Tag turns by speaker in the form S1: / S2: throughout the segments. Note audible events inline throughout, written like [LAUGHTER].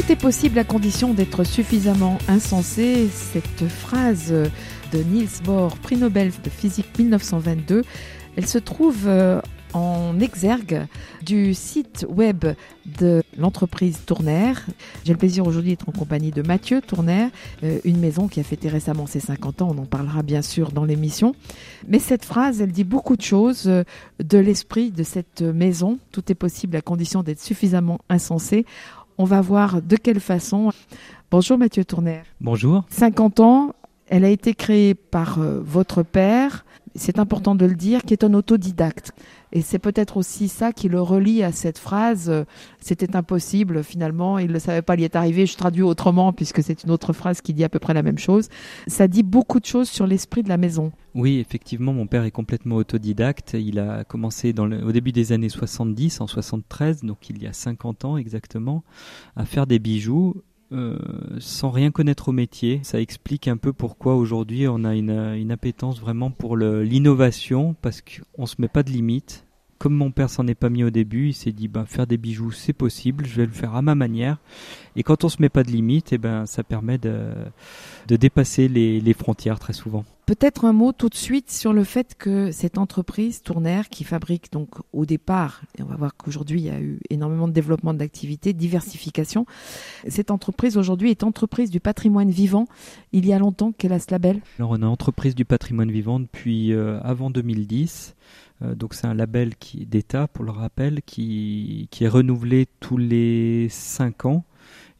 S1: Tout est possible à condition d'être suffisamment insensé. Cette phrase de Niels Bohr, prix Nobel de physique 1922, elle se trouve euh, en exergue du site web de l'entreprise Tourner. J'ai le plaisir aujourd'hui d'être en compagnie de Mathieu Tourner, euh, une maison qui a fêté récemment ses 50 ans. On en parlera bien sûr dans l'émission. Mais cette phrase, elle dit beaucoup de choses euh, de l'esprit de cette maison. Tout est possible à condition d'être suffisamment insensé. On va voir de quelle façon. Bonjour Mathieu Tourner.
S2: Bonjour.
S1: 50 ans, elle a été créée par euh, votre père, c'est important de le dire, qui est un autodidacte. Et c'est peut-être aussi ça qui le relie à cette phrase euh, c'était impossible finalement, il ne savait pas, il y est arrivé, je traduis autrement puisque c'est une autre phrase qui dit à peu près la même chose. Ça dit beaucoup de choses sur l'esprit de la maison.
S2: Oui, effectivement, mon père est complètement autodidacte. Il a commencé au début des années 70, en 73, donc il y a 50 ans exactement, à faire des bijoux euh, sans rien connaître au métier. Ça explique un peu pourquoi aujourd'hui on a une, une appétence vraiment pour l'innovation parce qu'on se met pas de limites. Comme mon père s'en est pas mis au début, il s'est dit bah, faire des bijoux c'est possible, je vais le faire à ma manière. Et quand on se met pas de limites, et eh ben ça permet de, dépasser les frontières très souvent.
S1: Peut-être un mot tout de suite sur le fait que cette entreprise Tournaire qui fabrique donc au départ, et on va voir qu'aujourd'hui il y a eu énormément de développement d'activités, diversification, cette entreprise aujourd'hui est entreprise du patrimoine vivant. Il y a longtemps qu'elle a ce label
S2: Alors on a entreprise du patrimoine vivant depuis euh, avant 2010. Euh, donc c'est un label d'État, pour le rappel, qui, qui est renouvelé tous les 5 ans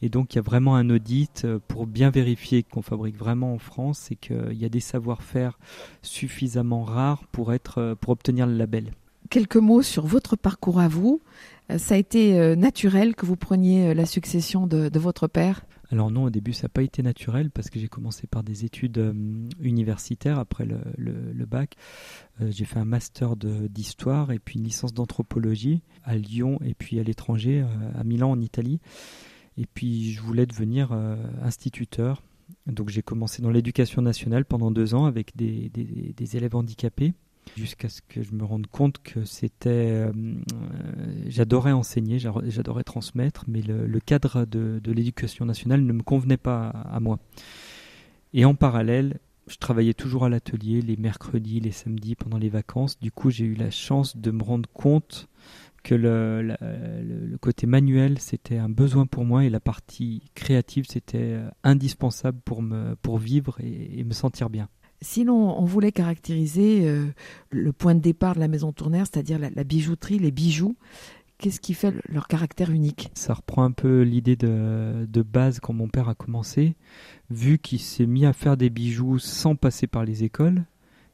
S2: et donc il y a vraiment un audit euh, pour bien vérifier qu'on fabrique vraiment en France et qu'il y a des savoir-faire suffisamment rares pour, être, euh, pour obtenir le label.
S1: Quelques mots sur votre parcours à vous. Euh, ça a été naturel que vous preniez la succession de, de votre père?
S2: Alors non, au début, ça n'a pas été naturel parce que j'ai commencé par des études universitaires après le, le, le bac. j'ai fait un master d'histoire et puis une licence d'anthropologie à Lyon et puis à l'étranger, à Milan en Italie. Et puis je voulais devenir euh, instituteur. Donc j'ai commencé dans l'éducation nationale pendant deux ans avec des, élèves handicapés jusqu'à ce que je me rende compte que c'était euh, j'adorais enseigner j'adorais transmettre mais le, cadre de, l'éducation nationale ne me convenait pas à, moi et en parallèle je travaillais toujours à l'atelier les mercredis les samedis pendant les vacances du coup j'ai eu la chance de me rendre compte que le, le, côté manuel c'était un besoin pour moi et la partie créative c'était euh, indispensable pour me pour vivre et, me sentir bien.
S1: Sinon, on voulait caractériser euh, le point de départ de la maison tournaire, c'est-à-dire la, la, bijouterie, les bijoux. Qu'est-ce qui fait leur caractère unique?
S2: Ça reprend un peu l'idée de, de, base quand mon père a commencé. Vu qu'il s'est mis à faire des bijoux sans passer par les écoles,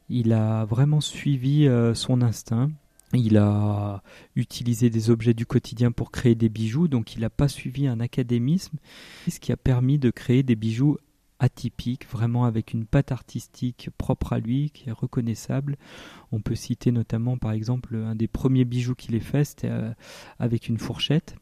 S2: il a vraiment suivi euh, son instinct. Il a utilisé des objets du quotidien pour créer des bijoux, donc il n'a pas suivi un académisme, ce qui a permis de créer des bijoux atypiques, vraiment avec une patte artistique propre à lui, qui est reconnaissable. On peut citer notamment, par exemple, un des premiers bijoux qu'il ait fait, c'était euh, avec une fourchette.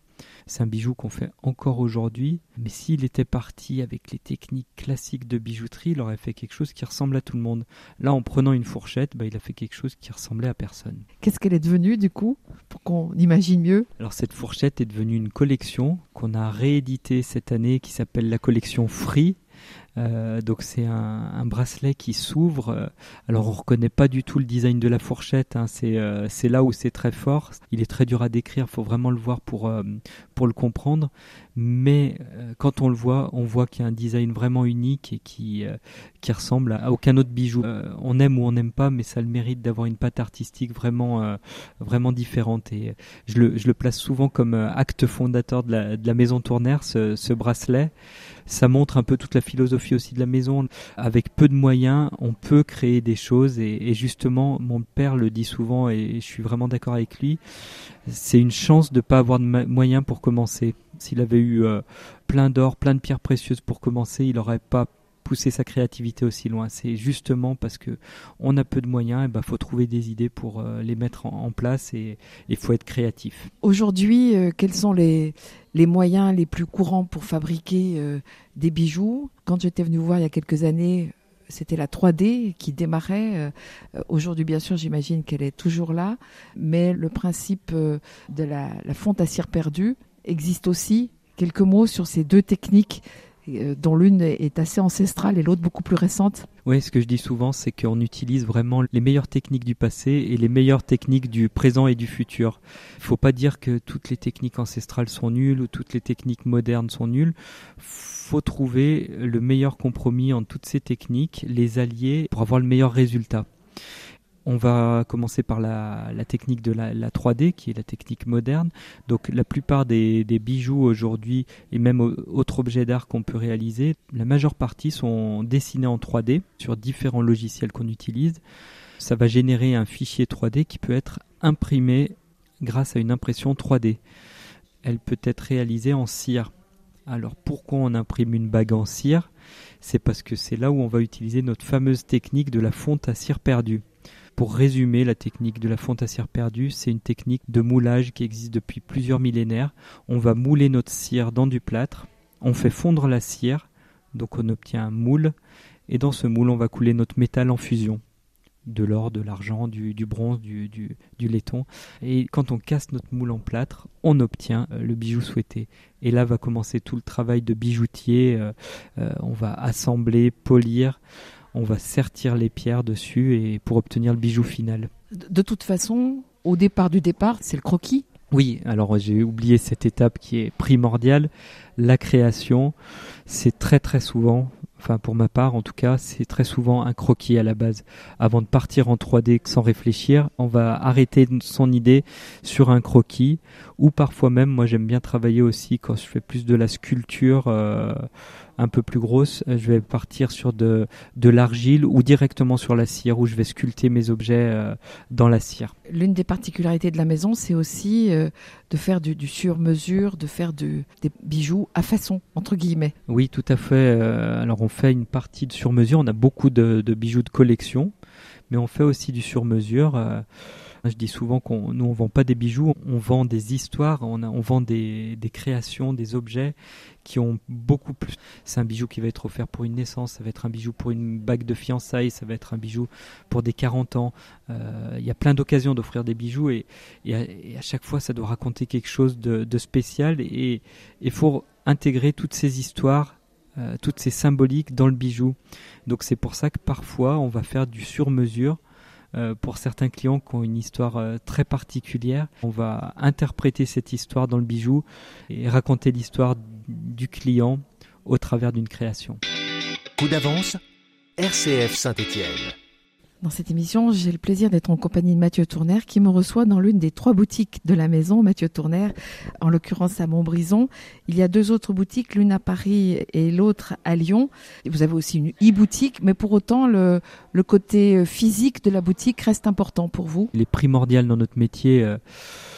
S2: C'est un bijou qu'on fait encore aujourd'hui, mais s'il était parti avec les techniques classiques de bijouterie, il aurait fait quelque chose qui ressemble à tout le monde. Là, en prenant une fourchette, bah, il a fait quelque chose qui ressemblait à personne.
S1: Qu'est-ce qu'elle est devenue du coup, pour qu'on imagine mieux?
S2: Alors cette fourchette est devenue une collection qu'on a rééditée cette année qui s'appelle la collection Free euh, donc c'est un, bracelet qui s'ouvre. Euh, alors on reconnaît pas du tout le design de la fourchette. Hein. C'est euh, c'est là où c'est très fort. Il est très dur à décrire. Faut vraiment le voir pour pour le comprendre, mais euh, quand on le voit, on voit qu'il y a un design vraiment unique et qui, euh, qui ressemble à, aucun autre bijou. Euh, on aime ou on n'aime pas, mais ça le mérite d'avoir une patte artistique vraiment, vraiment différente. Et je le, je le place souvent comme acte fondateur de la, de la maison Tournaire, ce, ce bracelet ça montre un peu toute la philosophie aussi de la maison. Avec peu de moyens, on peut créer des choses et justement, mon père le dit souvent et je suis vraiment d'accord avec lui. C'est une chance de pas avoir de moyens pour commencer. S'il avait eu euh, plein d'or, plein de pierres précieuses pour commencer, il n'aurait pas poussé sa créativité aussi loin. C'est justement parce que on a peu de moyens, et ben faut trouver des idées pour euh, les mettre en, place et il faut être créatif.
S1: Aujourd'hui, euh, quels sont les, les moyens les plus courants pour fabriquer des bijoux? Quand j'étais venu voir il y a quelques années, c'était la 3D qui démarrait. Aujourd'hui, bien sûr, j'imagine qu'elle est toujours là, mais le principe de la, fonte à cire perdue, existe aussi. Quelques mots sur ces deux techniques euh, dont l'une est assez ancestrale et l'autre beaucoup plus récente.
S2: Oui, ce que je dis souvent, c'est qu'on utilise vraiment les meilleures techniques du passé et les meilleures techniques du présent et du futur. Il ne faut pas dire que toutes les techniques ancestrales sont nulles ou toutes les techniques modernes sont nulles. faut trouver le meilleur compromis entre toutes ces techniques, les allier pour avoir le meilleur résultat. On va commencer par la, technique de la, 3D, qui est la technique moderne. Donc la plupart des, bijoux aujourd'hui, et même autres objets d'art qu'on peut réaliser, la majeure partie sont dessinés en 3D sur différents logiciels qu'on utilise. Ça va générer un fichier 3D qui peut être imprimé grâce à une impression 3D. Elle peut être réalisée en cire. Alors pourquoi on imprime une bague en cire? C'est parce que c'est là où on va utiliser notre fameuse technique de la fonte à cire perdue. Pour résumer, la technique de la fonte perdue, c'est une technique de moulage qui existe depuis plusieurs millénaires. On va mouler notre cire dans du plâtre, on fait fondre la cire, donc on obtient un moule, et dans ce moule, on va couler notre métal en fusion de l'or, de l'argent, du, bronze, du, laiton. Et quand on casse notre moule en plâtre, on obtient euh, le bijou souhaité. Et là va commencer tout le travail de bijoutier. Euh, euh, on va assembler, polir on va sertir les pierres dessus et pour obtenir le bijou final.
S1: De toute façon, au départ du départ, c'est le croquis.
S2: Oui, alors j'ai oublié cette étape qui est primordiale, la création. C'est très très souvent, enfin pour ma part en tout cas, c'est très souvent un croquis à la base. Avant de partir en 3D sans réfléchir, on va arrêter son idée sur un croquis ou parfois même, moi j'aime bien travailler aussi quand je fais plus de la sculpture. Euh, un peu plus grosse, euh, je vais partir sur de, de l'argile ou directement sur la cire où je vais sculpter mes objets euh, dans la cire.
S1: L'une des particularités de la maison, c'est aussi euh, de faire du, sur-mesure, de faire des bijoux à façon, entre guillemets.
S2: Oui, tout à fait. alors on fait une partie de sur-mesure, on a beaucoup de, de, bijoux de collection, mais on fait aussi du sur-mesure. Je dis souvent qu'on nous on vend pas des bijoux, on vend des histoires, on, on vend des, des, créations, des objets qui ont beaucoup plus. C'est un bijou qui va être offert pour une naissance, ça va être un bijou pour une bague de fiançailles, ça va être un bijou pour des 40 ans. Euh, il y a plein d'occasions d'offrir des bijoux et, et, à, chaque fois ça doit raconter quelque chose de, de spécial et il faut intégrer toutes ces histoires euh, toutes ces symboliques dans le bijou. Donc c'est pour ça que parfois on va faire du sur-mesure pour certains clients qui ont une histoire euh, très particulière. On va interpréter cette histoire dans le bijou et raconter l'histoire du client au travers d'une création.
S3: Coup d'avance, RCF Saint-Étienne.
S1: Dans cette émission, j'ai le plaisir d'être en compagnie de Mathieu Tourner qui me reçoit dans l'une des trois boutiques de la maison. Mathieu Tourner, en l'occurrence à Montbrison. Il y a deux autres boutiques, l'une à Paris et l'autre à Lyon. Vous avez aussi une e-boutique, mais pour autant, le, côté physique de la boutique reste important pour vous.
S2: Il est primordial dans notre métier. Euh,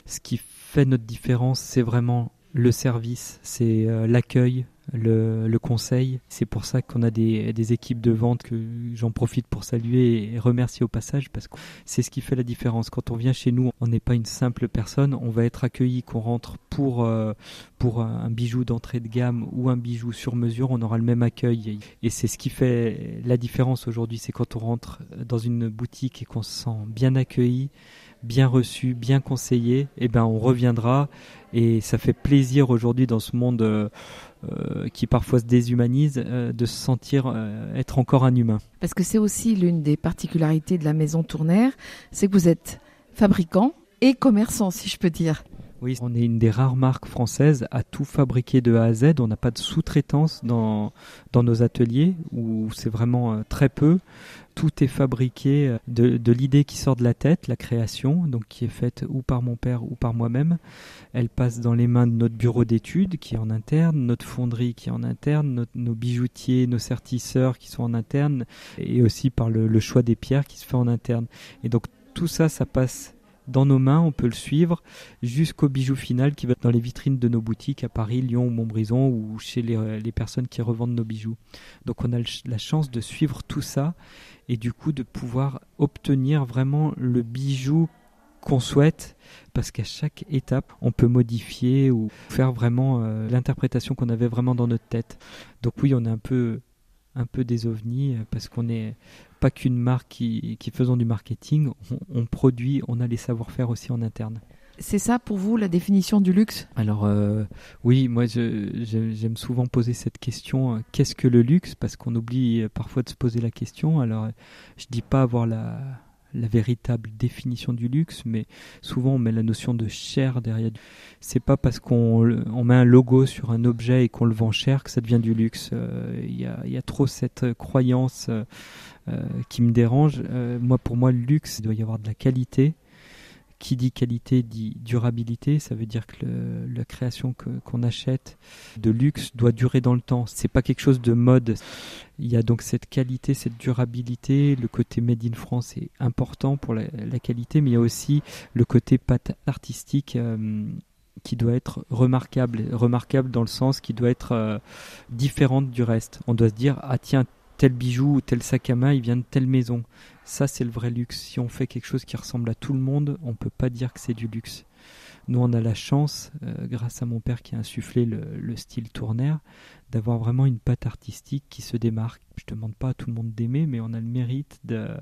S2: ce qui fait notre différence, c'est vraiment le service, c'est euh, l'accueil, le, conseil. C'est pour ça qu'on a des, équipes de vente que j'en profite pour saluer et remercier au passage parce que c'est ce qui fait la différence. Quand on vient chez nous, on n'est pas une simple personne, on va être accueilli, qu'on rentre pour, euh, pour un bijou d'entrée de gamme ou un bijou sur mesure, on aura le même accueil. Et c'est ce qui fait la différence aujourd'hui, c'est quand on rentre dans une boutique et qu'on se sent bien accueilli bien reçu, bien conseillé, eh ben on reviendra et ça fait plaisir aujourd'hui dans ce monde euh, euh, qui parfois se déshumanise euh, de se sentir être encore un humain.
S1: Parce que c'est aussi l'une des particularités de la maison Tournaire, c'est que vous êtes fabricant et commerçant, si je peux dire.
S2: On est une des rares marques françaises à tout fabriquer de A à Z. On n'a pas de sous-traitance dans, dans nos ateliers, où c'est vraiment euh, très peu. Tout est fabriqué euh, de, de l'idée qui sort de la tête, la création, donc qui est faite ou par mon père ou par moi-même. Elle passe dans les mains de notre bureau d'études qui est en interne, notre fonderie qui est en interne, nos bijoutiers, nos sertisseurs qui sont en interne, et aussi par le, le choix des pierres qui se fait en interne. Et donc tout ça, ça passe dans nos mains, on peut le suivre jusqu'au bijou final qui va dans les vitrines de nos boutiques à Paris, Lyon ou Montbrison ou chez les, personnes qui revendent nos bijoux. Donc on a la chance de suivre tout ça et du coup de pouvoir obtenir vraiment le bijou qu'on souhaite parce qu'à chaque étape on peut modifier ou faire vraiment euh, l'interprétation qu'on avait vraiment dans notre tête. Donc oui, on est un peu un peu des ovnis euh, parce qu'on n'est pas qu'une marque qui, qui faisons du marketing, on, produit, on a les savoir-faire aussi en interne.
S1: C'est ça pour vous la définition du luxe?
S2: Alors euh, oui, moi j'aime souvent poser cette question, euh, qu'est-ce que le luxe? Parce qu'on oublie parfois de se poser la question. Alors je dis pas avoir la, la véritable définition du luxe, mais souvent on met la notion de cher derrière. C'est pas parce qu'on on met un logo sur un objet et qu'on le vend cher que ça devient du luxe. Euh, il y, a, y, a, trop cette croyance euh, euh, qui me dérange. moi, pour moi, le luxe, il doit y avoir de la qualité qui dit qualité dit durabilité. Ça veut dire que la création qu'on achète de luxe doit durer dans le temps. C'est pas quelque chose de mode. Il y a donc cette qualité, cette durabilité. Le côté made in France est important pour la, qualité, mais il y a aussi le côté pâte artistique. Euh, qui doit être remarquable, remarquable dans le sens qui doit être euh, différente du reste. On doit se dire ah tiens tel bijou ou tel sac à main il vient de telle maison. Ça, c'est le vrai luxe. Si on fait quelque chose qui ressemble à tout le monde, on ne peut pas dire que c'est du luxe. Nous, on a la chance, euh, grâce à mon père qui a insufflé le, style tournaire, d'avoir vraiment une patte artistique qui se démarque. Je ne demande pas à tout le monde d'aimer, mais on a le mérite euh,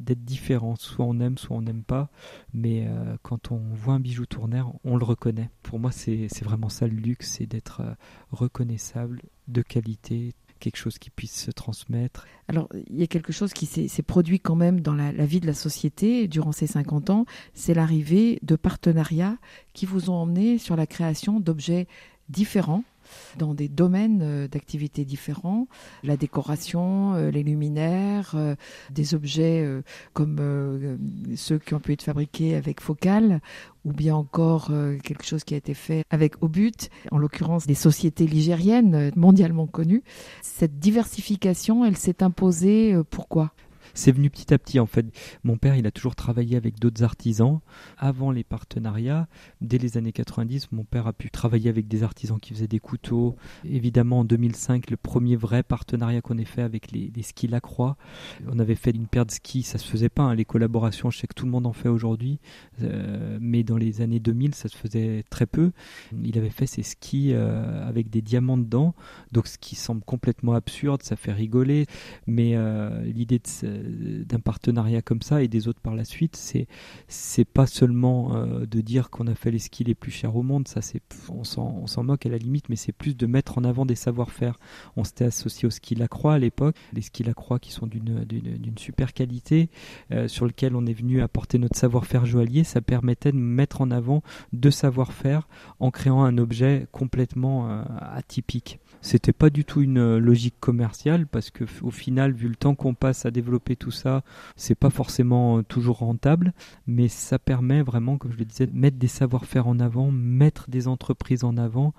S2: d'être différent. Soit on aime, soit on n'aime pas. Mais euh, quand on voit un bijou tournaire, on le reconnaît. Pour moi, c'est vraiment ça le luxe, c'est d'être reconnaissable, de qualité, quelque chose qui puisse se transmettre.
S1: Alors, il y a quelque chose qui s'est produit quand même dans la, vie de la société durant ces 50 ans, c'est l'arrivée de partenariats qui vous ont emmené sur la création d'objets différents dans des domaines euh, d'activité différents, la décoration, euh, les luminaires, euh, des objets comme ceux qui ont pu être fabriqués avec Focal, ou bien encore quelque chose qui a été fait avec Obut, en l'occurrence des sociétés ligériennes mondialement connues. Cette diversification, elle s'est imposée pourquoi?
S2: C'est venu petit à petit en fait. Mon père, il a toujours travaillé avec d'autres artisans. Avant les partenariats, dès les années 90, mon père a pu travailler avec des artisans qui faisaient des couteaux. Évidemment, en 2005, le premier vrai partenariat qu'on ait fait avec les, skis Lacroix. On avait fait une paire de skis, ça se faisait pas. Hein. les collaborations, je sais que tout le monde en fait aujourd'hui, euh, mais dans les années 2000, ça se faisait très peu. Il avait fait ses skis euh, avec des diamants dedans, donc ce qui semble complètement absurde, ça fait rigoler, mais euh, l'idée de d'un partenariat comme ça et des autres par la suite, c'est c'est pas seulement euh, de dire qu'on a fait les skis les plus chers au monde, ça c'est on s'en moque à la limite, mais c'est plus de mettre en avant des savoir-faire. On s'était associé au ski Lacroix à l'époque, les skis Lacroix qui sont d'une d'une super qualité, euh, sur lequel on est venu apporter notre savoir-faire joaillier, ça permettait de mettre en avant deux savoir-faire en créant un objet complètement euh, atypique. C'était pas du tout une logique commerciale parce que au final, vu le temps qu'on passe à développer tout ça, c'est pas forcément euh, toujours rentable, mais ça permet vraiment, comme je le disais, de mettre des savoir-faire en avant, mettre des entreprises en avant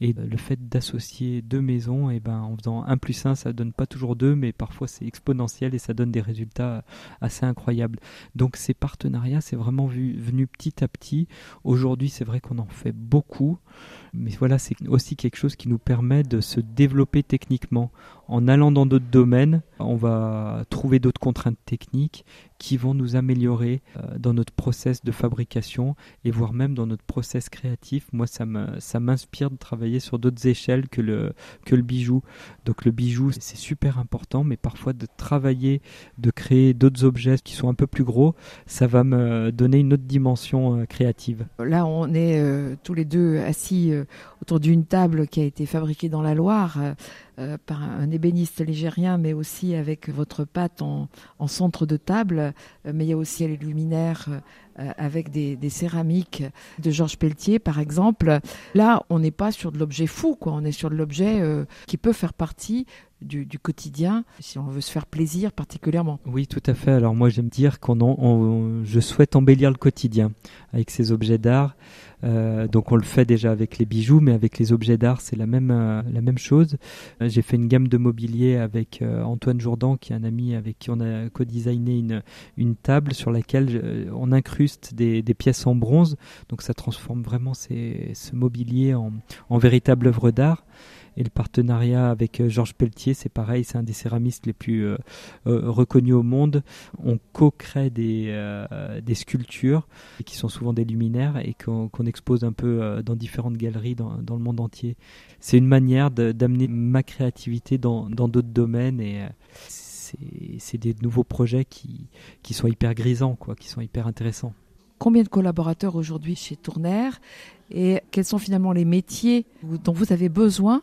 S2: et le fait d'associer deux maisons, et eh ben, en faisant un plus un, ça donne pas toujours deux, mais parfois c'est exponentiel et ça donne des résultats assez incroyables. Donc ces partenariats, c'est vraiment venu petit à petit. Aujourd'hui, c'est vrai qu'on en fait beaucoup, mais voilà, c'est aussi quelque chose qui nous permet de se développer techniquement. En allant dans d'autres domaines, on va trouver d'autres contraintes techniques qui vont nous améliorer euh, dans notre process de fabrication et voire même dans notre process créatif. Moi, ça m'inspire de travailler sur d'autres échelles que le, bijou. Donc le bijou, c'est super important, mais parfois de travailler, de créer d'autres objets qui sont un peu plus gros, ça va me donner une autre dimension euh, créative.
S1: Là, on est euh, tous les deux assis autour d'une table qui a été fabriquée dans la Loire euh, par un ébéniste ligérien, mais aussi avec votre pâte en, centre de table. Euh, mais il y a aussi les luminaires avec des, céramiques de Georges Pelletier, par exemple. Là, on n'est pas sur de l'objet fou, quoi. On est sur de l'objet qui peut faire partie du, quotidien, si on veut se faire plaisir particulièrement.
S2: Oui, tout à fait. Alors moi, j'aime dire qu'on, je souhaite embellir le quotidien avec ces objets d'art. Euh, donc on le fait déjà avec les bijoux, mais avec les objets d'art, c'est la même, euh, la même chose. Euh, j'ai fait une gamme de mobilier avec Antoine Jourdan, qui est un ami avec qui on a co-designé une, une table sur laquelle on incruste des, des, pièces en bronze. Donc ça transforme vraiment ces, ce mobilier en, en véritable œuvre d'art. Et le partenariat avec euh, Georges Pelletier, c'est pareil, c'est un des céramistes les plus euh, euh, reconnus au monde. On co-crée des, sculptures qui sont souvent des luminaires et qu'on expose un peu dans différentes galeries dans, le monde entier. C'est une manière d'amener ma créativité dans d'autres domaines et c'est des nouveaux projets qui, sont hyper grisants, quoi, qui sont hyper intéressants.
S1: Combien de collaborateurs aujourd'hui chez Tourner et quels sont finalement les métiers dont vous avez besoin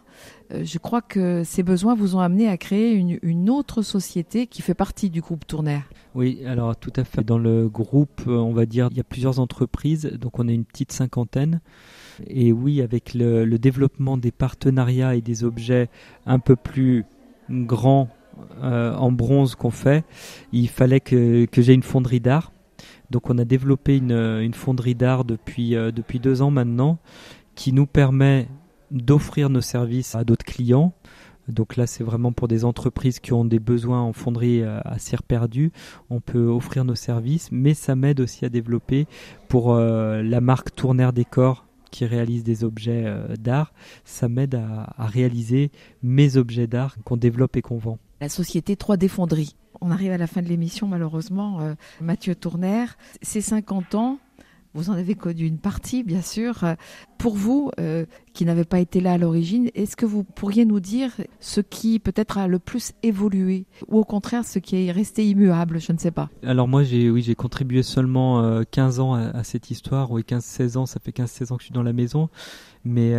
S1: euh, Je crois que ces besoins vous ont amené à créer une, autre société qui fait partie du groupe Tourner.
S2: Oui, alors tout à fait. Dans le groupe, euh, on va dire, il y a plusieurs entreprises, donc on est une petite cinquantaine. Et oui, avec le, développement des partenariats et des objets un peu plus grands euh, en bronze qu'on fait, il fallait que, que j'ai une fonderie d'art donc on a développé une, fonderie d'art depuis, euh, depuis deux ans maintenant qui nous permet d'offrir nos services à d'autres clients. Donc là, c'est vraiment pour des entreprises qui ont des besoins en fonderie euh, assez perdus. On peut offrir nos services, mais ça m'aide aussi à développer pour euh, la marque Tourner Décor qui réalise des objets d'art. Ça m'aide à réaliser mes objets d'art qu'on développe et qu'on vend.
S1: La société 3D Fonderie on arrive à la fin de l'émission, malheureusement. Euh, Mathieu Tourner, c'est 50 ans, vous en avez connu une partie, bien sûr. Pour vous, euh, qui n'avez pas été là à l'origine, est-ce que vous pourriez nous dire ce qui peut-être a le plus évolué ou au contraire ce qui est resté immuable Je ne sais pas.
S2: Alors moi, j'ai oui, j'ai contribué seulement 15 euh, ans à, cette histoire. Oui, 15-16 ans, ça fait 15-16 ans que je suis dans la maison. Mais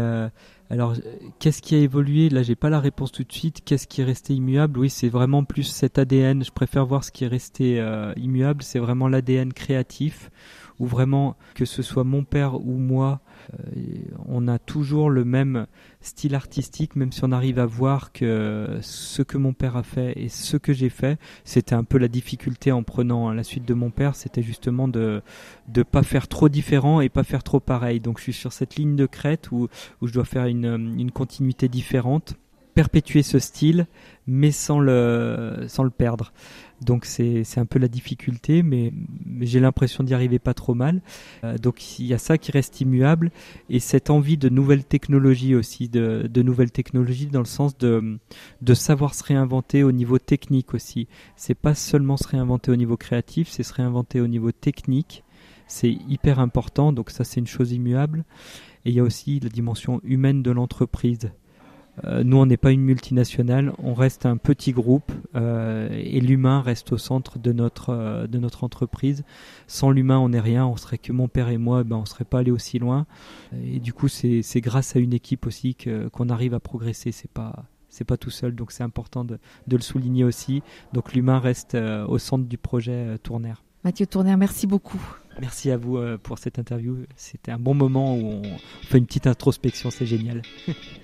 S2: alors, qu'est-ce qui a évolué? Là, j'ai pas la réponse tout de suite. Qu'est-ce qui est resté immuable? Oui, c'est vraiment plus cet ADN. Je préfère voir ce qui est resté euh, immuable. C'est vraiment l'ADN créatif, où vraiment, que ce soit mon père ou moi, euh, on a toujours le même style artistique, même si on arrive à voir que ce que mon père a fait et ce que j'ai fait, c'était un peu la difficulté en prenant la suite de mon père, c'était justement de ne pas faire trop différent et pas faire trop pareil. Donc je suis sur cette ligne de crête où, où je dois faire une, une continuité différente perpétuer ce style, mais sans le, sans le perdre. Donc c'est un peu la difficulté, mais, j'ai l'impression d'y arriver pas trop mal. Euh, donc il y a ça qui reste immuable et cette envie de nouvelles technologies aussi, de, de nouvelles technologies dans le sens de, de savoir se réinventer au niveau technique aussi. C'est pas seulement se réinventer au niveau créatif, c'est se réinventer au niveau technique. C'est hyper important, donc ça c'est une chose immuable. Et il y a aussi la dimension humaine de l'entreprise. Euh, nous, on n'est pas une multinationale, on reste un petit groupe euh, et l'humain reste au centre de notre euh, de notre entreprise. Sans l'humain, on n'est rien. On serait que mon père et moi, ben on serait pas allé aussi loin. Et du coup, c'est grâce à une équipe aussi qu'on arrive à progresser. C'est pas c'est pas tout seul, donc c'est important de, de le souligner aussi. Donc l'humain reste au centre du projet Tournaire.
S1: Mathieu Tournaire, merci beaucoup.
S2: Merci à vous pour cette interview. C'était un bon moment où on fait une petite introspection, c'est génial. [LAUGHS]